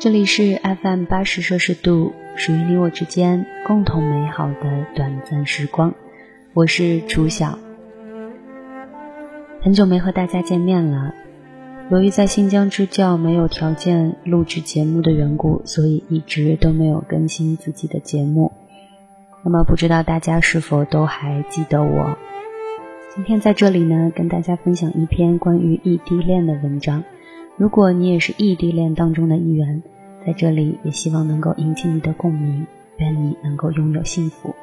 这里是 FM 八十摄氏度，属于你我之间共同美好的短暂时光。我是楚晓，很久没和大家见面了。由于在新疆支教没有条件录制节目的缘故，所以一直都没有更新自己的节目。那么，不知道大家是否都还记得我？今天在这里呢，跟大家分享一篇关于异地恋的文章。如果你也是异地恋当中的一员，在这里也希望能够引起你的共鸣，愿你能够拥有幸福。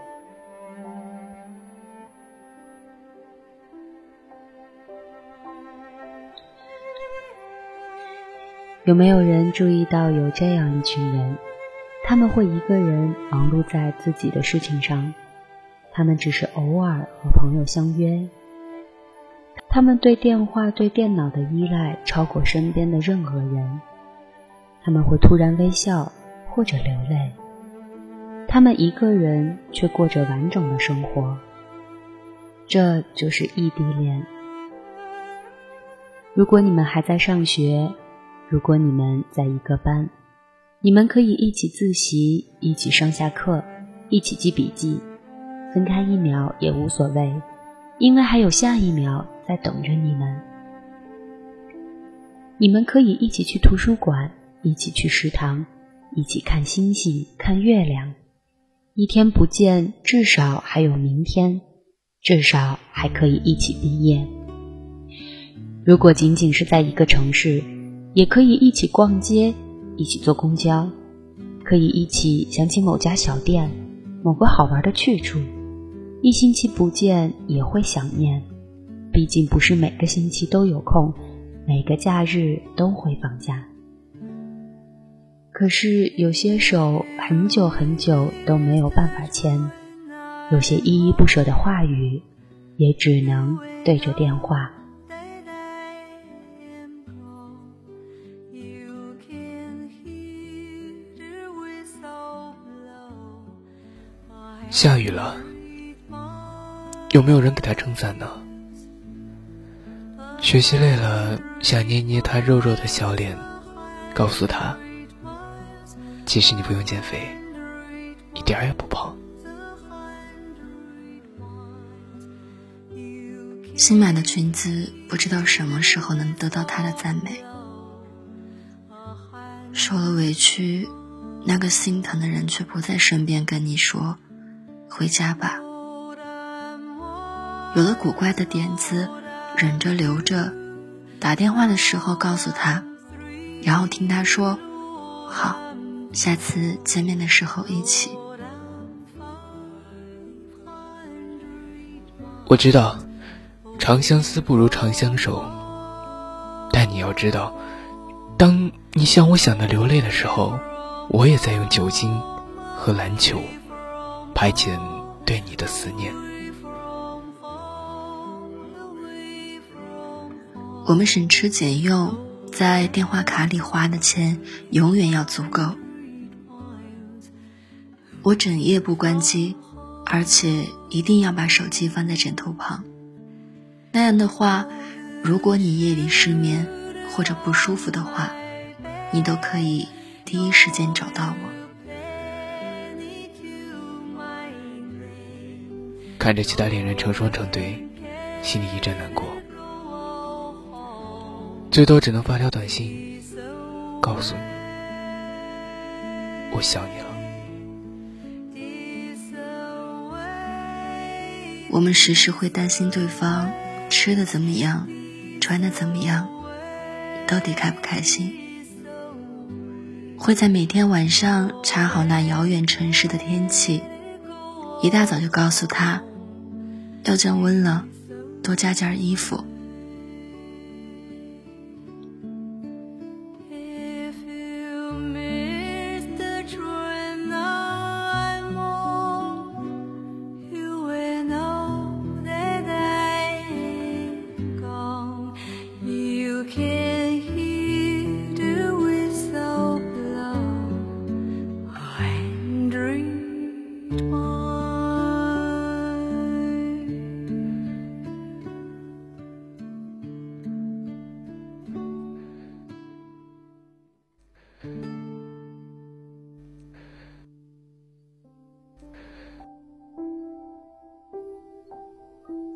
有没有人注意到有这样一群人？他们会一个人忙碌在自己的事情上，他们只是偶尔和朋友相约。他们对电话、对电脑的依赖超过身边的任何人。他们会突然微笑或者流泪。他们一个人却过着完整的生活。这就是异地恋。如果你们还在上学，如果你们在一个班，你们可以一起自习，一起上下课，一起记笔记，分开一秒也无所谓。因为还有下一秒在等着你们，你们可以一起去图书馆，一起去食堂，一起看星星、看月亮。一天不见，至少还有明天，至少还可以一起毕业。如果仅仅是在一个城市，也可以一起逛街，一起坐公交，可以一起想起某家小店，某个好玩的去处。一星期不见也会想念，毕竟不是每个星期都有空，每个假日都会放假。可是有些手很久很久都没有办法牵，有些依依不舍的话语，也只能对着电话。下雨了。有没有人给他撑伞呢？学习累了，想捏捏他肉肉的小脸，告诉他：其实你不用减肥，一点儿也不胖。新买的裙子不知道什么时候能得到他的赞美。受了委屈，那个心疼的人却不在身边，跟你说：“回家吧。”有了古怪的点子，忍着留着，打电话的时候告诉他，然后听他说：“好，下次见面的时候一起。”我知道，长相思不如长相守，但你要知道，当你像我想的流泪的时候，我也在用酒精和篮球排遣对你的思念。我们省吃俭用，在电话卡里花的钱永远要足够。我整夜不关机，而且一定要把手机放在枕头旁。那样的话，如果你夜里失眠或者不舒服的话，你都可以第一时间找到我。看着其他恋人成双成对，心里一阵难过。最多只能发条短信，告诉你我想你了。我们时时会担心对方吃的怎么样，穿的怎么样，到底开不开心。会在每天晚上查好那遥远城市的天气，一大早就告诉他，要降温了，多加件衣服。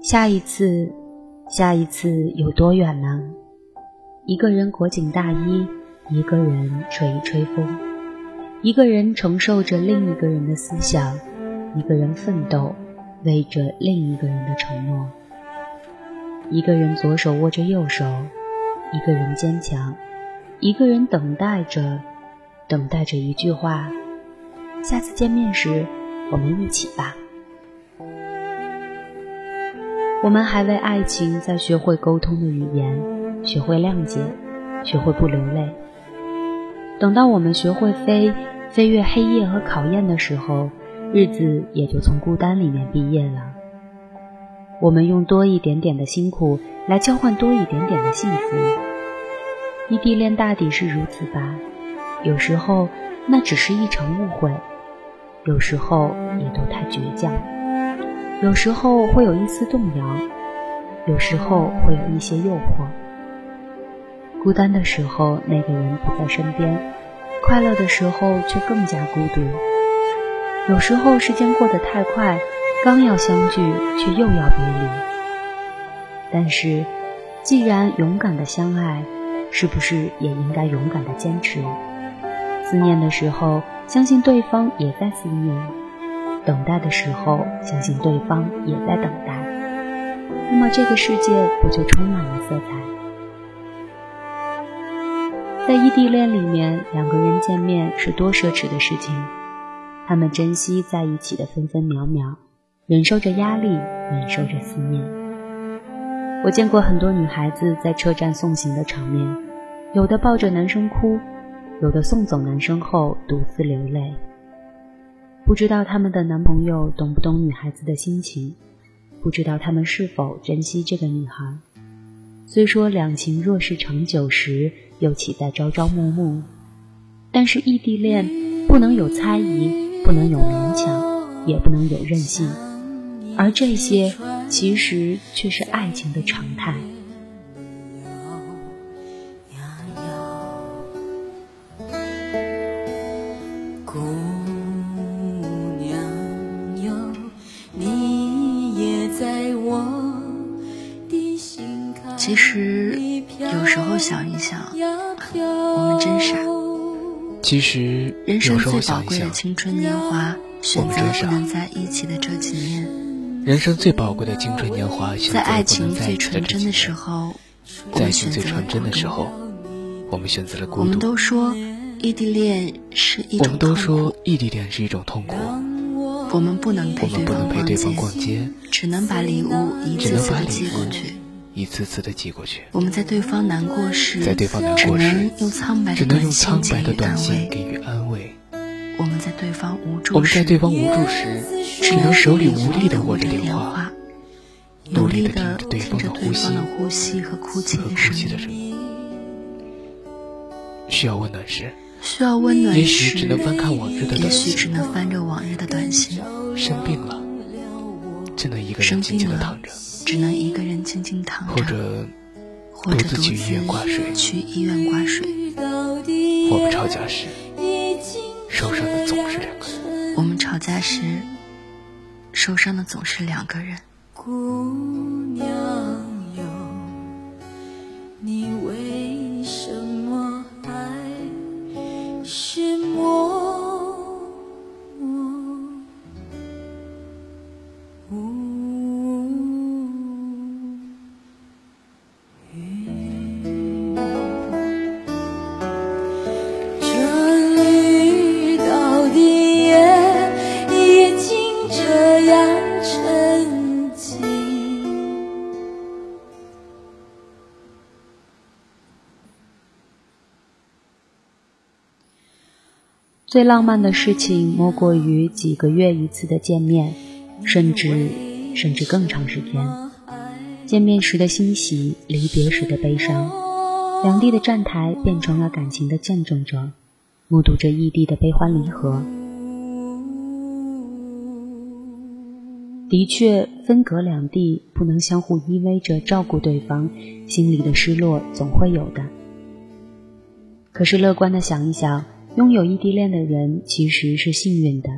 下一次，下一次有多远呢？一个人裹紧大衣，一个人吹一吹风，一个人承受着另一个人的思想，一个人奋斗，为着另一个人的承诺。一个人左手握着右手，一个人坚强，一个人等待着，等待着一句话：下次见面时，我们一起吧。我们还为爱情在学会沟通的语言，学会谅解，学会不流泪。等到我们学会飞，飞越黑夜和考验的时候，日子也就从孤单里面毕业了。我们用多一点点的辛苦来交换多一点点的幸福。异地恋大抵是如此吧。有时候那只是一场误会，有时候也都太倔强。有时候会有一丝动摇，有时候会有一些诱惑。孤单的时候，那个人不在身边；快乐的时候，却更加孤独。有时候时间过得太快，刚要相聚，却又要别离。但是，既然勇敢的相爱，是不是也应该勇敢的坚持？思念的时候，相信对方也在思念。等待的时候，相信对方也在等待，那么这个世界不就充满了色彩？在异地恋里面，两个人见面是多奢侈的事情，他们珍惜在一起的分分秒秒，忍受着压力，忍受着思念。我见过很多女孩子在车站送行的场面，有的抱着男生哭，有的送走男生后独自流泪。不知道他们的男朋友懂不懂女孩子的心情，不知道他们是否珍惜这个女孩。虽说两情若是长久时，又岂在朝朝暮暮？但是异地恋不能有猜疑，不能有勉强，也不能有任性，而这些其实却是爱情的常态。其实人生最宝贵的青春年华，选择不能在一起的这几年。人生最宝贵的青春年华，在爱情最纯真的时候，在爱情最纯真的时候，我们选择了孤独。我们都说异地恋是一种我们都说异地恋是一种痛苦。我们不能陪对方逛街，只能把礼物一次次寄过去。一次次的寄过去。我们在对方难过时，在对方难过时，只能用苍白的短信给予安慰。我们在对方无助，我们在对方无助时，只能手里无力的握着电话，努力的听着对方的呼吸和哭泣的声音。需要温暖时，需要温暖时，也许只能翻看往日的短信，也许只能翻着往日的短信。生病了，只能一个人静静的躺着。只能一个人静静躺着，或者或者独自去医院挂水。去医院挂水。我们吵架时，受伤的总是两个人。我们吵架时，受伤的总是两个人。姑娘哟，你为最浪漫的事情莫过于几个月一次的见面，甚至甚至更长时间。见面时的欣喜，离别时的悲伤，两地的站台变成了感情的见证者，目睹着异地的悲欢离合。的确，分隔两地，不能相互依偎着照顾对方，心里的失落总会有的。可是乐观的想一想，拥有异地恋的人其实是幸运的，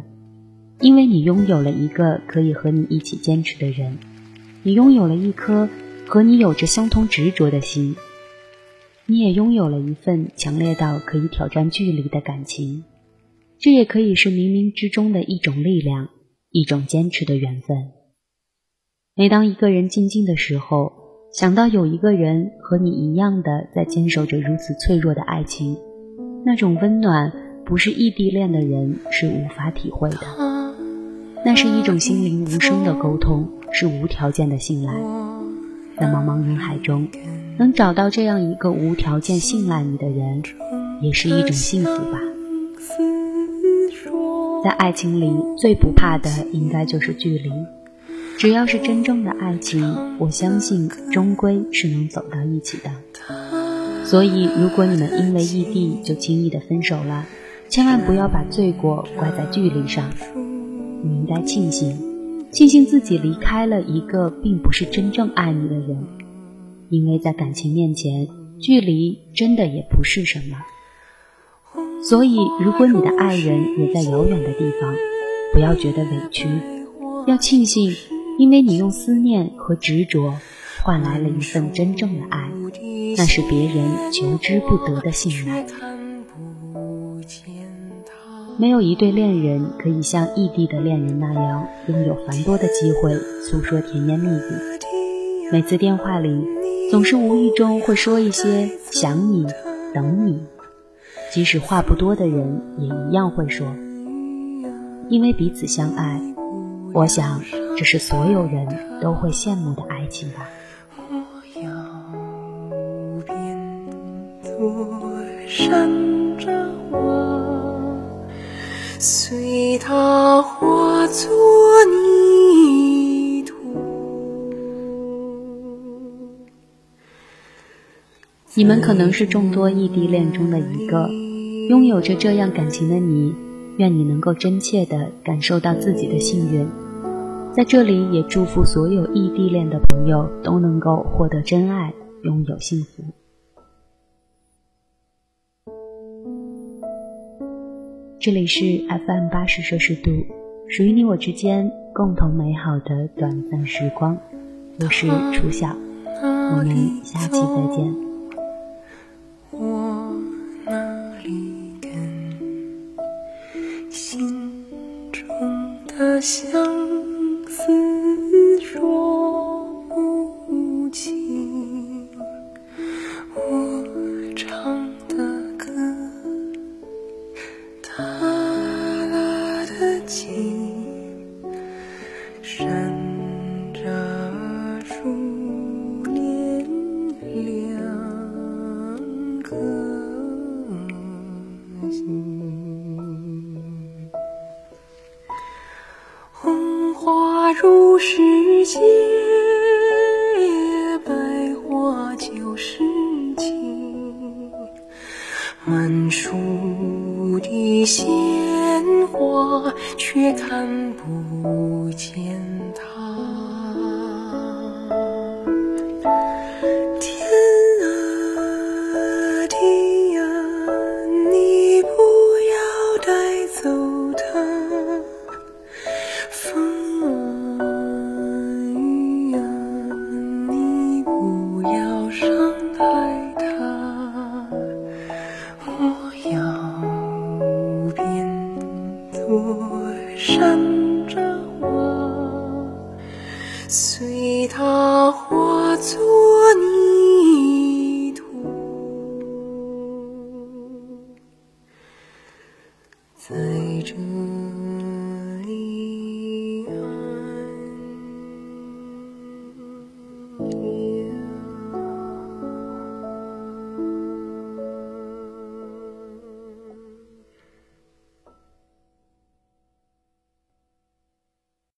因为你拥有了一个可以和你一起坚持的人，你拥有了一颗和你有着相同执着的心，你也拥有了一份强烈到可以挑战距离的感情。这也可以是冥冥之中的一种力量，一种坚持的缘分。每当一个人静静的时候，想到有一个人和你一样的在坚守着如此脆弱的爱情，那种温暖不是异地恋的人是无法体会的。那是一种心灵无声的沟通，是无条件的信赖。在茫茫人海中，能找到这样一个无条件信赖你的人，也是一种幸福吧。在爱情里最不怕的应该就是距离，只要是真正的爱情，我相信终归是能走到一起的。所以，如果你们因为异地就轻易的分手了，千万不要把罪过怪在距离上，你应该庆幸，庆幸自己离开了一个并不是真正爱你的人，因为在感情面前，距离真的也不是什么。所以，如果你的爱人也在遥远的地方，不要觉得委屈，要庆幸，因为你用思念和执着换来了一份真正的爱，那是别人求之不得的信赖。没有一对恋人可以像异地的恋人那样拥有繁多的机会诉说甜言蜜语，每次电话里总是无意中会说一些想你、等你。即使话不多的人也一样会说，因为彼此相爱。我想，这是所有人都会羡慕的爱情吧。随它化作泥土。你们可能是众多异地恋中的一个。拥有着这样感情的你，愿你能够真切的感受到自己的幸运。在这里，也祝福所有异地恋的朋友都能够获得真爱，拥有幸福。这里是 FM 八十摄氏度，属于你我之间共同美好的短暂时光。我是初晓，我们下期再见。心中的想如随他化作